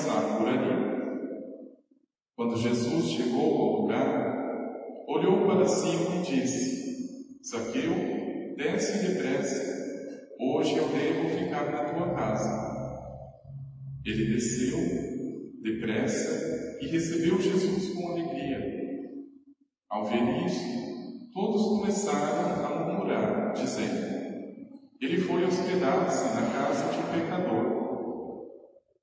Por ali. Quando Jesus chegou ao lugar, olhou para cima e disse: Zaqueu, desce depressa, hoje eu devo ficar na tua casa. Ele desceu depressa e recebeu Jesus com alegria. Ao ver isso, todos começaram a murmurar, dizendo: Ele foi hospedar-se na casa de um pecador.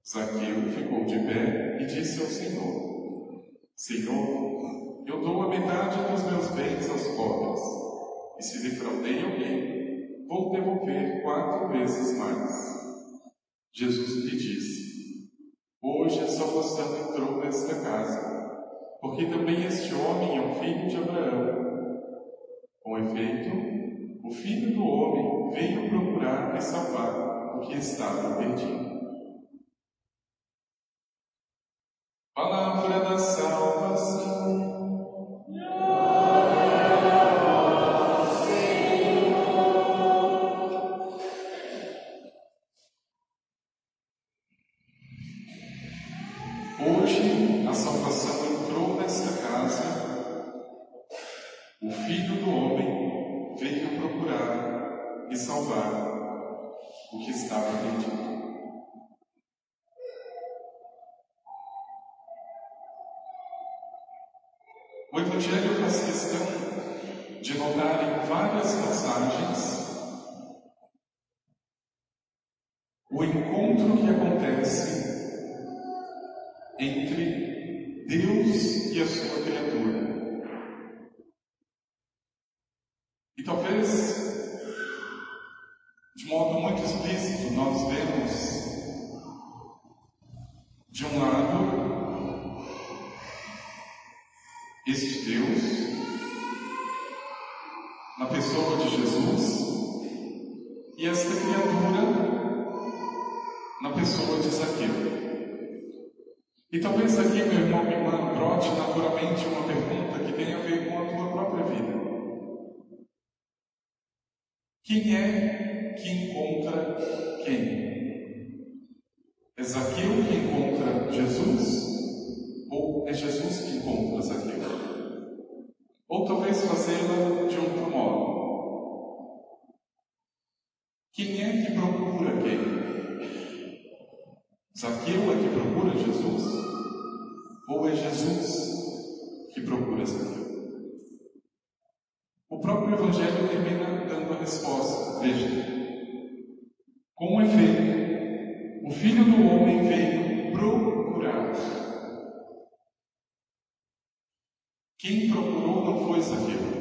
Zaqueu ficou de pé e disse ao Senhor: Senhor, eu dou a metade dos meus bens aos pobres, e se defraudei alguém, vou devolver quatro vezes mais. Jesus lhe disse: Hoje a salvação entrou nesta casa, porque também este homem é um entre Deus e a sua criatura. E talvez, de modo muito explícito, nós vemos, de um lado, este Deus, na pessoa de Jesus, e esta criatura, na pessoa de Zaqueu. E talvez aqui, meu irmão, irmã, brote naturalmente uma pergunta que tem a ver com a tua própria vida. Quem é que encontra quem? É Zaqueu que encontra Jesus? Ou é Jesus que encontra Zaqueu? Ou talvez fazê-la de outro modo. Quem é que procura quem? Zaqueu é que procura Jesus? Ou é Jesus que procura Zaqueu? O próprio Evangelho termina dando a resposta. Veja. Com efeito, o Filho do Homem veio procurar. Quem procurou não foi Zaqueu.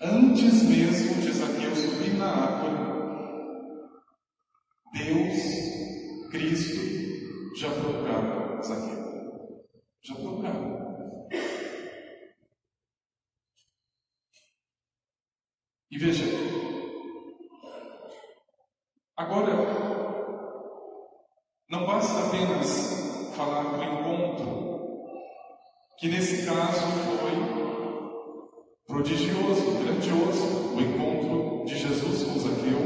Antes mesmo de Zaqueu subir na árvore, Já procurava Zaqueu. Já procurava. E veja, agora, não basta apenas falar do encontro, que nesse caso foi prodigioso, grandioso, o encontro de Jesus com Zaqueu.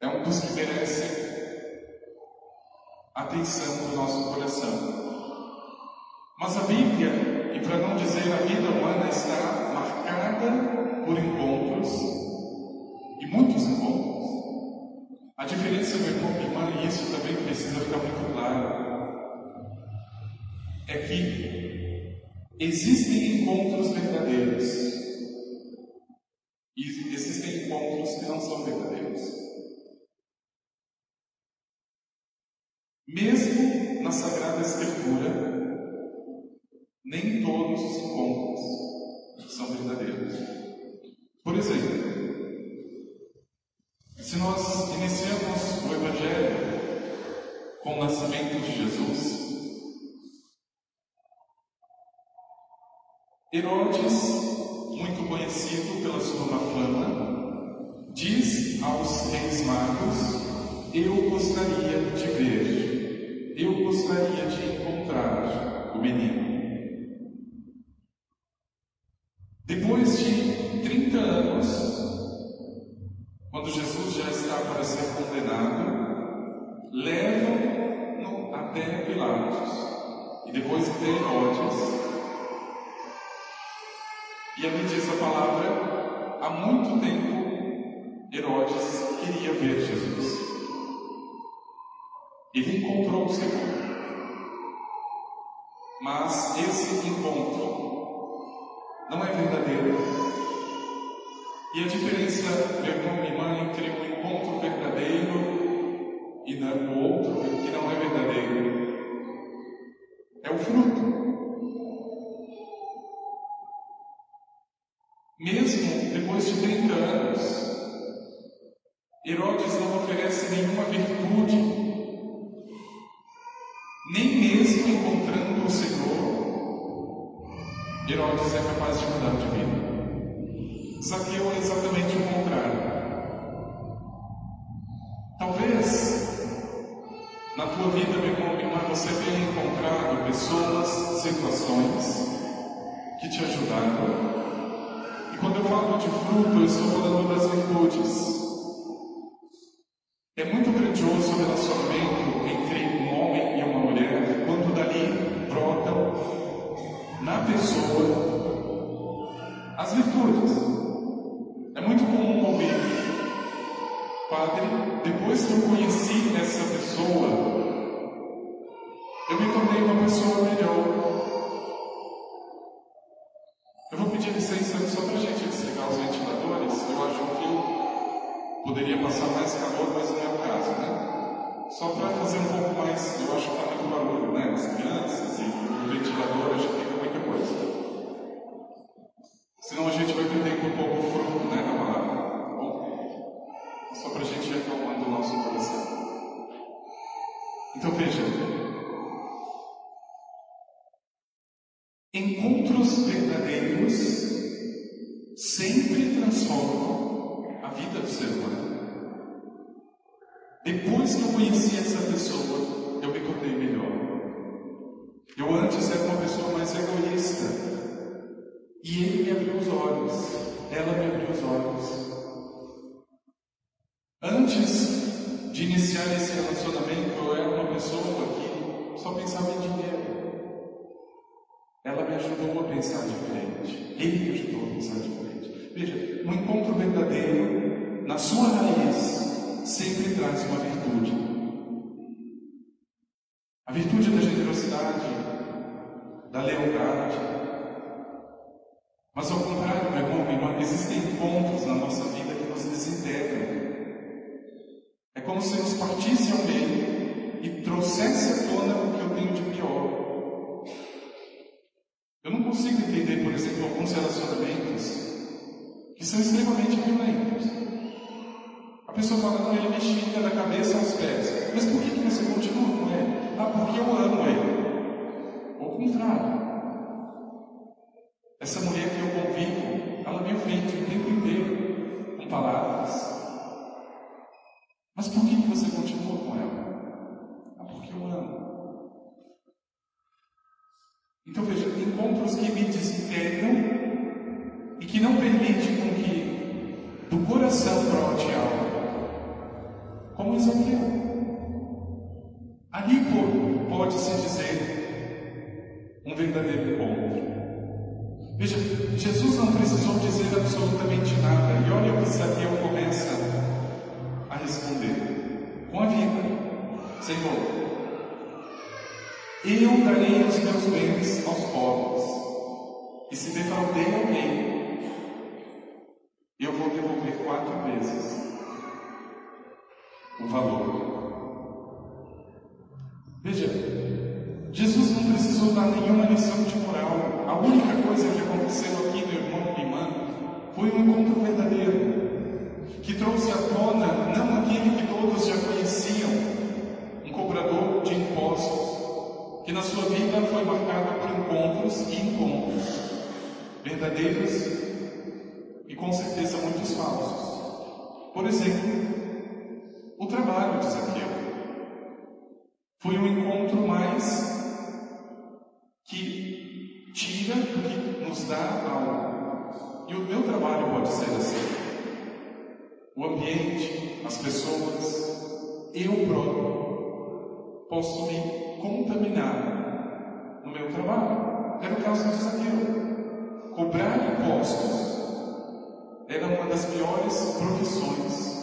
É um dos que merece atenção do nosso coração. Mas a Bíblia, e para não dizer a vida humana, está marcada por encontros e muitos encontros. A diferença, meu irmão, minha irmã, e isso também precisa ficar muito claro, é que Existem encontros verdadeiros e existem encontros que não são verdadeiros. Mesmo na Sagrada Escritura, nem todos os encontros são verdadeiros. Por exemplo, se nós iniciamos o Evangelho com o nascimento de Jesus, Herodes, muito conhecido pela sua fama, diz aos reis magos: Eu gostaria de ver, eu gostaria de encontrar o menino. Depois de 30 anos, quando Jesus já está para ser condenado, levam-no até Pilatos e depois até Herodes e ali diz a palavra: há muito tempo Herodes queria ver Jesus. Ele encontrou o Senhor. Mas esse encontro não é verdadeiro. E a diferença, meu irmão e irmã, entre um encontro verdadeiro e o outro que não é verdadeiro é o fruto. Mesmo depois de 30 anos, Herodes não oferece nenhuma virtude, mesmo encontrando o Senhor, Herodes é capaz de mudar de vida. Zaqueu é exatamente o contrário. Talvez na tua vida, meu irmão, minha irmã, você tenha encontrado pessoas, situações que te ajudaram e quando eu falo de fruto, eu estou falando das virtudes. É muito grandioso o relacionamento entre um homem e uma mulher quando dali brotam na pessoa as virtudes. É muito comum ouvir, Padre, depois que eu conheci essa pessoa, eu me tornei uma pessoa melhor. Eu vou pedir licença só para a gente desligar os ventiladores. Eu acho que poderia passar mais calor, mas não é o caso, né? Só para fazer um pouco mais, eu acho está muito barulho, né? As crianças e o ventilador, acho que fica muita coisa. Senão a gente vai perder um pouco o fruto, né, da palavra. Bom? Só para a gente ir acalmando o nosso coração. Então veja. Encontros verdadeiros Depois que eu conheci essa pessoa, eu me tornei melhor. Eu antes era uma pessoa mais egoísta. E ele me abriu os olhos, ela me abriu os olhos. Antes de iniciar esse relacionamento, eu era uma pessoa que só pensava em dinheiro. Ela me ajudou a pensar diferente. Ele me ajudou a pensar diferente. Veja, um encontro verdadeiro, na sua raiz, sempre traz uma virtude. A virtude da generosidade, da lealdade. Mas ao contrário, meu irmão, irmã, existem pontos na nossa vida que nos desintegram. É como se nos partisse ao meio e trouxesse à tona o que eu tenho de pior. Eu não consigo entender, por exemplo, alguns relacionamentos que são extremamente violentos. A pessoa fala, não, ele me xinga da cabeça aos pés. Mas por que, que você continua com ele? Ah, porque eu amo ele. Ao contrário. Essa mulher que eu convivo, ela me ofende o tempo inteiro com palavras. Mas por que, que você continua com ela? Ah, porque eu amo. Então veja, encontros que me desintegram e que não permitem com que do coração brote algo, como Ezequiel. Ali pode-se dizer um verdadeiro encontro. Veja, Jesus não precisou dizer absolutamente nada, e olha o que Ezequiel começa a responder com a vida. Senhor, eu darei os meus bens aos pobres. E se defraudei alguém, eu vou devolver quatro vezes valor. Veja, Jesus não precisou dar nenhuma lição de moral. A única coisa que aconteceu aqui, meu irmão e irmã, foi um encontro verdadeiro, que trouxe à tona não aquele que todos já conheciam, um cobrador de impostos, que na sua vida foi marcado por encontros e encontros verdadeiros e com certeza muitos falsos. Por exemplo, o trabalho de Zaqueu foi um encontro mais que tira que nos dá algo. E o meu trabalho pode ser assim. O ambiente, as pessoas, eu próprio posso me contaminar no meu trabalho. Era o caso de Zaqueu. Cobrar impostos era uma das piores profissões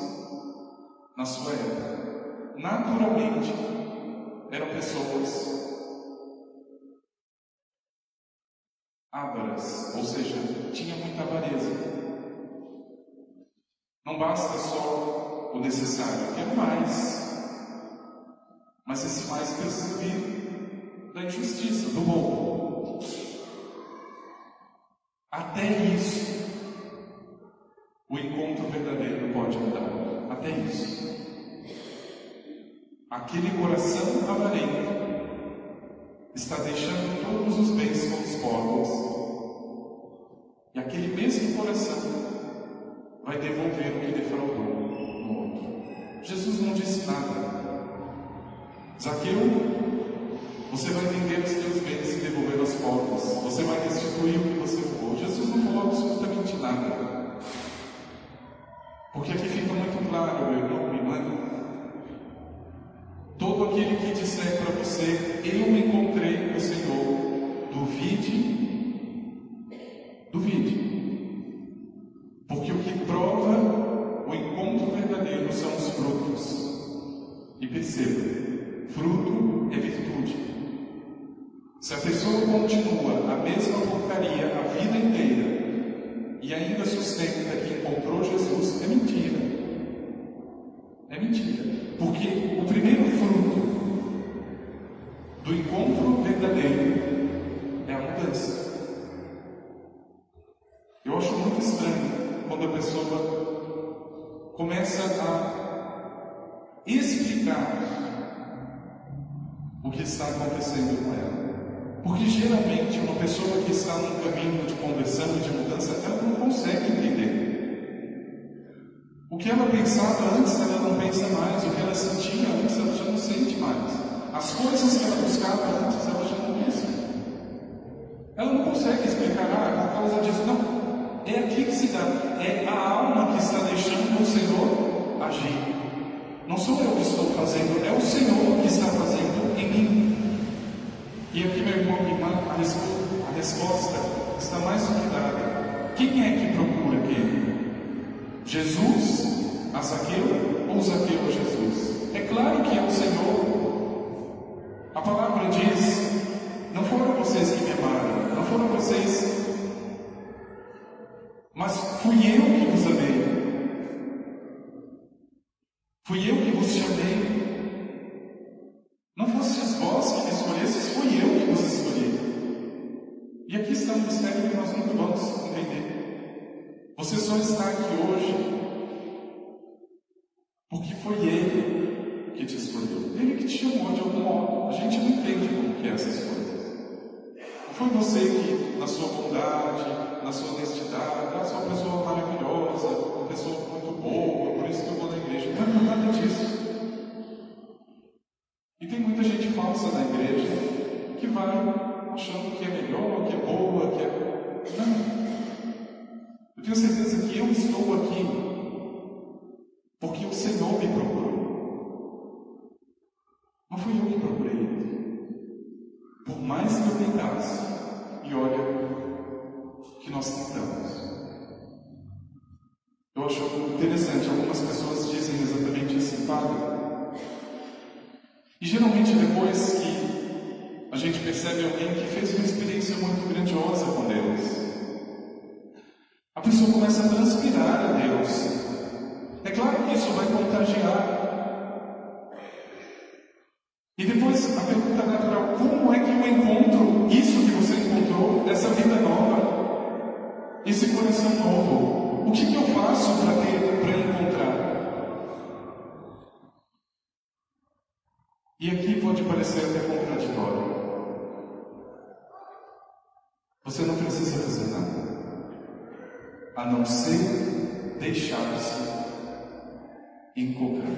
na sua época. Naturalmente, eram pessoas ávaras, ou seja, tinha muita avareza. Não basta só o necessário, quero mais. Mas esse mais precisa vir da injustiça, do roubo. Até isso, o encontro verdadeiro pode mudar. Até isso. Aquele coração avarento está deixando todos os bens com os pobres. E aquele mesmo coração vai devolver o que defraudou no outro. Jesus não disse nada. Zaqueu você vai vender os teus bens e devolver aos pobres. Você vai restituir o que você roubou. Jesus não falou absolutamente nada. Porque aqui fica muito claro, meu irmão, minha irmã. Todo aquele que disser para você, eu encontrei o Senhor, duvide, duvide. Porque o que prova o encontro verdadeiro são os frutos. E perceba, fruto é virtude. Se a pessoa continua a mesma porcaria a vida inteira e ainda sustenta que encontrou Jesus, é mentira. É mentira. Porque o primeiro fruto do encontro verdadeiro é a mudança. Eu acho muito estranho quando a pessoa começa a explicar o que está acontecendo com ela. Porque geralmente uma pessoa que está num caminho de conversão e de mudança, ela não consegue entender. O que ela pensava antes, ela não pensa mais. O que ela sentia antes, ela já não sente mais. As coisas que ela buscava antes, ela já não pensa. Ela não consegue explicar, ah, por causa disso. Não. É aqui que se dá. É a alma que está deixando o Senhor agir. Não sou eu que estou fazendo, é o Senhor que está fazendo em mim. E aqui, meu irmão, minha irmã, a resposta, a resposta está mais do que dada. Quem é que procura aqui? Jesus a Zaqueu ou Zaqueu a Jesus? É claro que é o Senhor. Que é essas coisas. Foi você que, na sua bondade, na sua honestidade, ah, sou uma esse coração novo? O que, que eu faço para ter, para encontrar? E aqui pode parecer até contraditório. Você não precisa fazer nada, a não ser deixar-se encontrar.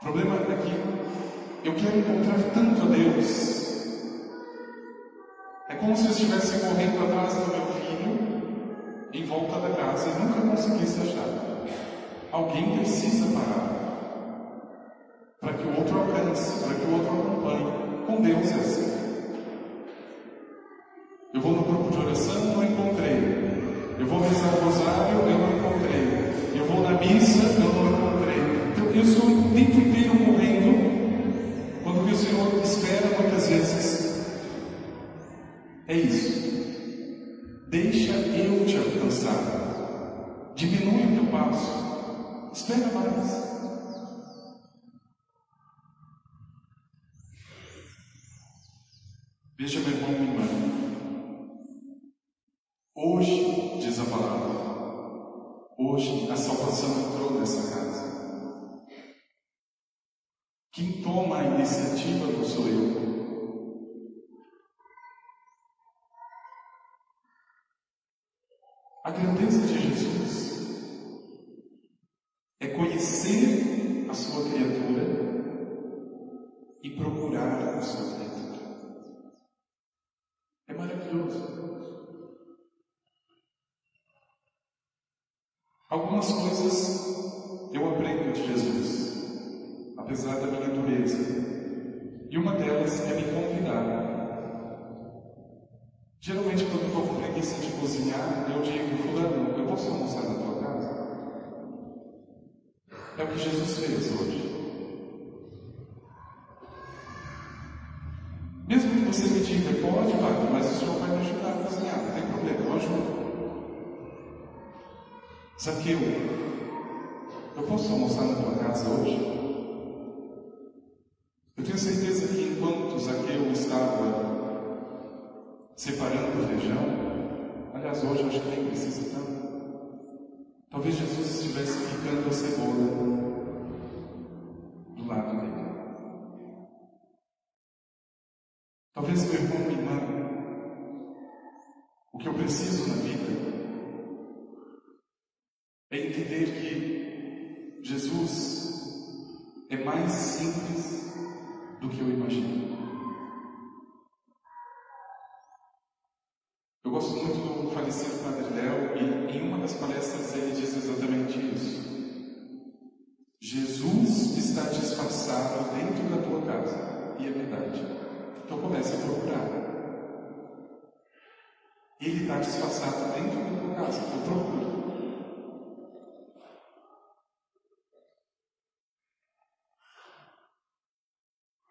O problema é que eu quero encontrar tanto a Deus. Como se eu estivesse correndo atrás do meu filho em volta da casa e nunca conseguisse achar. Alguém precisa parar para que o outro alcance, para que o outro acompanhe. Com Deus é assim. Eu vou no grupo de oração, não encontrei. Eu vou rezar o rosário, eu não Algumas coisas eu aprendo de Jesus, apesar da minha dureza. E uma delas é me convidar. Geralmente, quando eu estou com preguiça de cozinhar, eu digo, Fulano, eu posso almoçar na tua casa? É o que Jesus fez hoje. Mesmo que você me diga, pode, vai, mas o senhor vai me ajudar a cozinhar, não tem problema, eu ajudo. Zaqueu, eu posso almoçar na tua casa hoje? Eu tenho certeza que enquanto Zaqueu estava separando o feijão, aliás, hoje acho que nem precisa tanto. Talvez Jesus estivesse picando a cebola do lado dele. Talvez meu irmão, irmã, o que eu preciso na vida é entender que Jesus é mais simples do que eu imagino. Eu gosto muito do falecido Padre Léo e em uma das palestras ele diz exatamente isso. Jesus está disfarçado dentro da tua casa e é verdade. Então comece a procurar. Ele está disfarçado dentro da tua casa, então procura.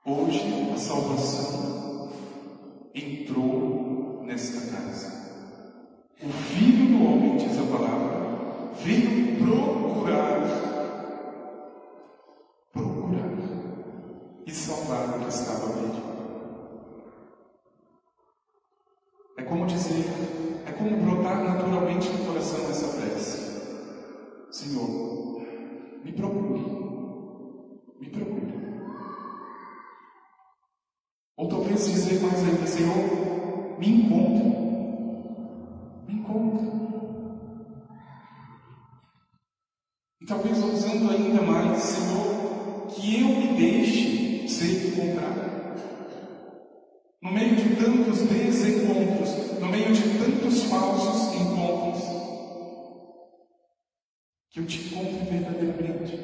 Hoje a salvação entrou nesta casa. O Filho do Homem, diz a palavra, veio procurar, procurar e salvar o que estava perdido. Ou talvez dizer mais ainda, Senhor, me encontre, me encontre. E talvez usando ainda mais, Senhor, que eu me deixe ser encontrado. No meio de tantos desencontros, no meio de tantos falsos encontros, que eu te encontre verdadeiramente,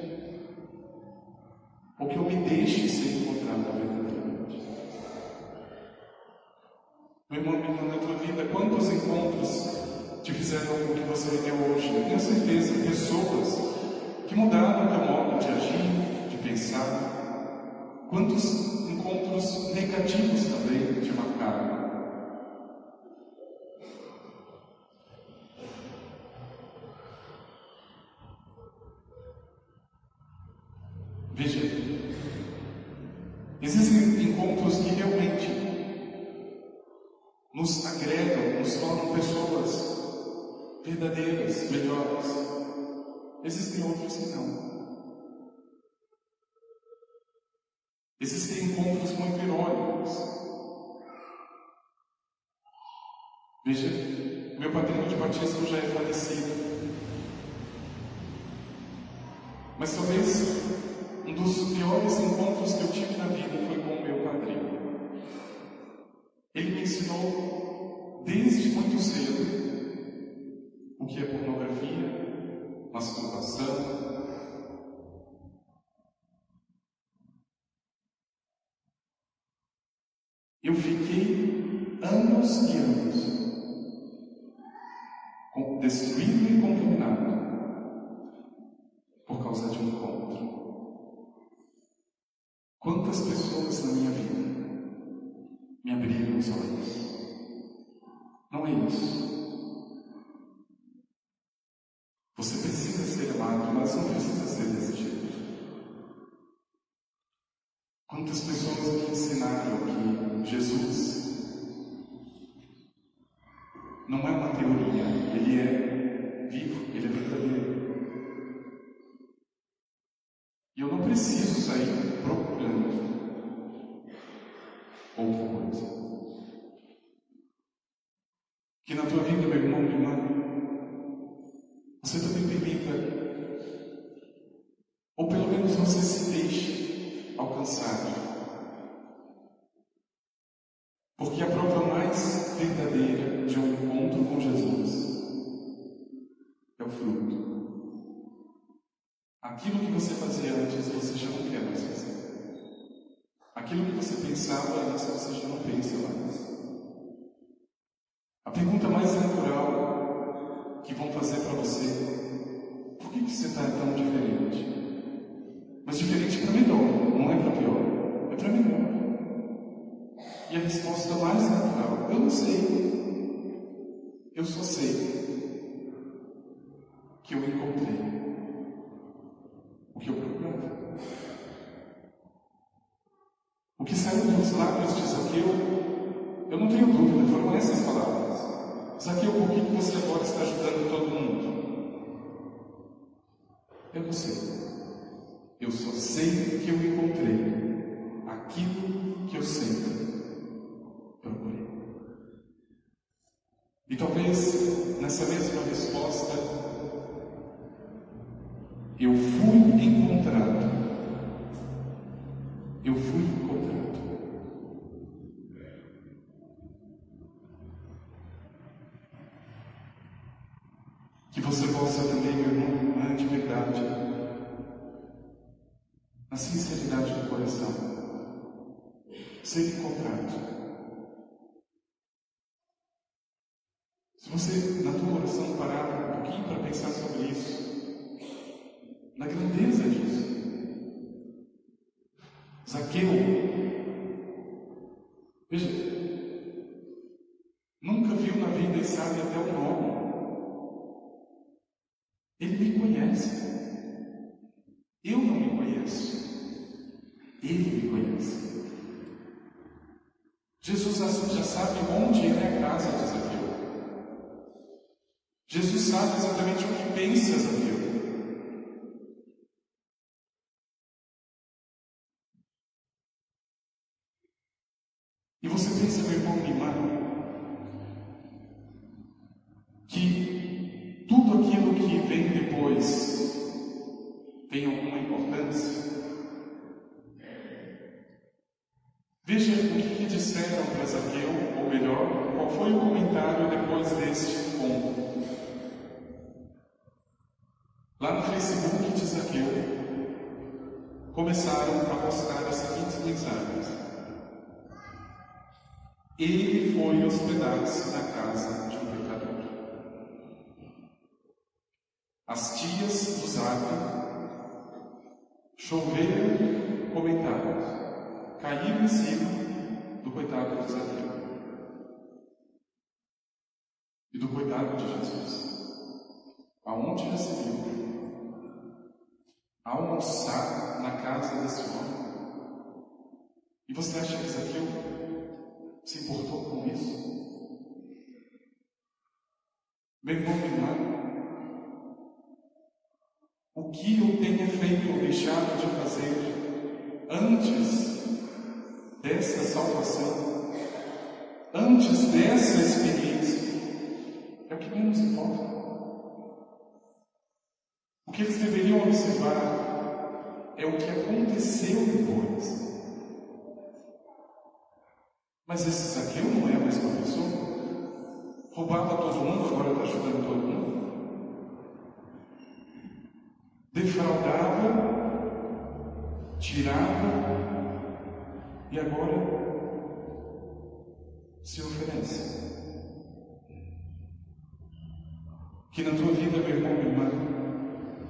ou que eu me deixe ser encontrado verdadeiramente. Meu irmão, minha irmã, na tua vida, quantos encontros te fizeram o que você viveu hoje? Eu tenho certeza, pessoas que mudaram o teu modo de agir, de pensar. Quantos encontros negativos também te marcaram. Verdadeiras, melhores. Existem outros que não. Existem encontros muito irônicos. Veja, meu padrinho de batismo já é falecido. Mas talvez um dos piores encontros que eu tive na vida foi com o meu padrinho. Ele me ensinou desde muito cedo que é pornografia, masturbação, Eu fiquei anos e anos destruído e contaminado por causa de um encontro. Quantas pessoas na minha vida me abriram os olhos? Não é isso. Jesus não é uma teoria, ele é vivo, ele é verdadeiro. E eu não preciso sair procurando outra coisa. Que na tua vida, meu irmão, minha irmã, você fazia antes, você já não quer mais fazer. Aquilo que você pensava antes, você já não pensa mais. A pergunta mais natural que vão fazer para você: por que, que você está tão diferente? Mas diferente para melhor, não é para pior, é para melhor. E a resposta mais natural: eu não sei. Eu só sei que eu encontrei o que eu procurava. O que saiu dos lábios de Zaqueu, eu não tenho dúvida, foram essas palavras. Zaqueu, por que você agora está ajudando todo mundo? Eu não sei. Eu só sei que eu encontrei aquilo que eu sempre procurei. E talvez nessa mesma resposta eu fui encontrado. Eu fui encontrado. Que você possa também, meu irmão, de verdade, na sinceridade do coração, ser encontrado. Se você, na tua oração, parar um pouquinho para pensar sobre isso, na grandeza disso. Zaqueu, veja, nunca viu na vida e sabe até o nome. Ele me conhece. Eu não me conheço. Ele me conhece. Jesus já sabe onde é a casa de Zaqueu. Jesus sabe exatamente o que pensa Zaqueu. E você pensa, meu irmão, irmã, que tudo aquilo que vem depois tem alguma importância? O que, disseram para Zaqueu, ou melhor, qual foi o comentário depois deste encontro. Lá no Facebook de Zaqueu, começaram a postar as seguintes mensagens. Ele foi hospedar-se na casa de um pecador. As tias do Zap choveram comentários, caíram em cima do coitado de Zaqueu e do coitado de Jesus. Aonde se viu almoçar na casa desse homem. E você acha que Zaqueu se importou com isso? Meu irmão, o que eu tenha feito ou deixado de fazer antes dessa salvação, antes dessa experiência, é o que menos importa. O que eles deveriam observar é o que aconteceu depois. Mas esse Zaqueu não é a mesma pessoa. Roubava todo mundo, agora está ajudando todo mundo. Defraudava, tirava e agora se oferece. Que na tua vida, meu irmão, minha irmã,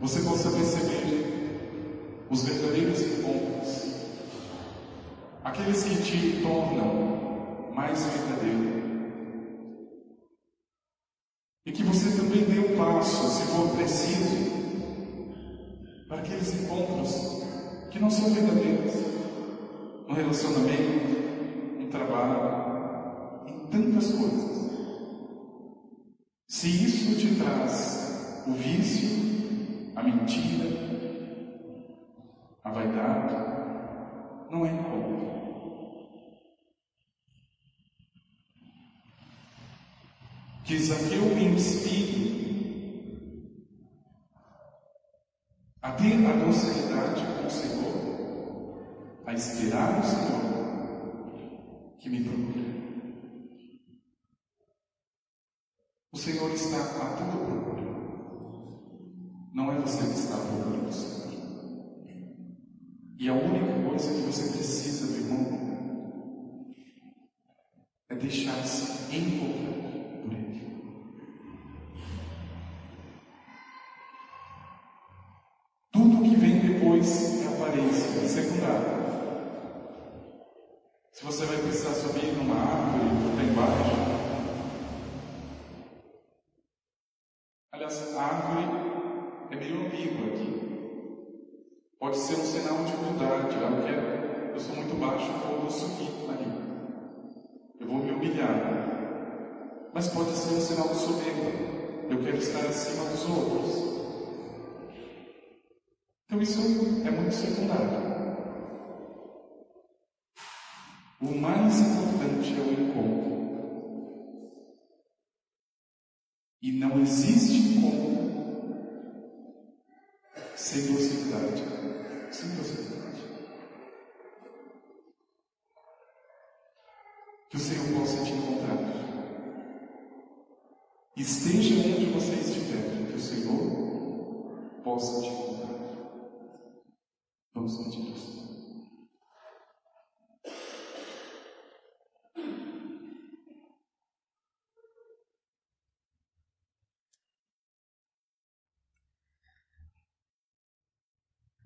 você possa perceber os verdadeiros encontros, aqueles que te tornam mais verdadeiro. E que você também dê um passo, se for preciso, para aqueles encontros que não são verdadeiros, no relacionamento, no trabalho, em tantas coisas. Se isso te traz o vício, a mentira, a vaidade, não é encontro. Que Zaqueu me inspire a ter a docilidade com o Senhor, a esperar o Senhor que me procure. O Senhor está a tua procura. Não é você que está à procura Senhor. E a única coisa que você precisa, meu irmão, é deixar-se encontrar por Ele. Tudo que vem depois é aparência, é secundário. Se você vai precisar subir numa árvore, está embaixo, Aliás, a árvore é meio ambígua aqui. Pode ser um sinal de humildade. Eu, quero, eu sou muito baixo, então eu vou subir ali. Eu vou me humilhar. Mas pode ser um sinal de soberba. Eu quero estar acima dos outros. Então isso é muito secundário. O mais importante é o encontro. E não existe encontro sem docilidade. Sem docilidade. Que o Senhor possa te encontrar. Esteja onde você estiver, que o Senhor possa te encontrar. Vamos isso.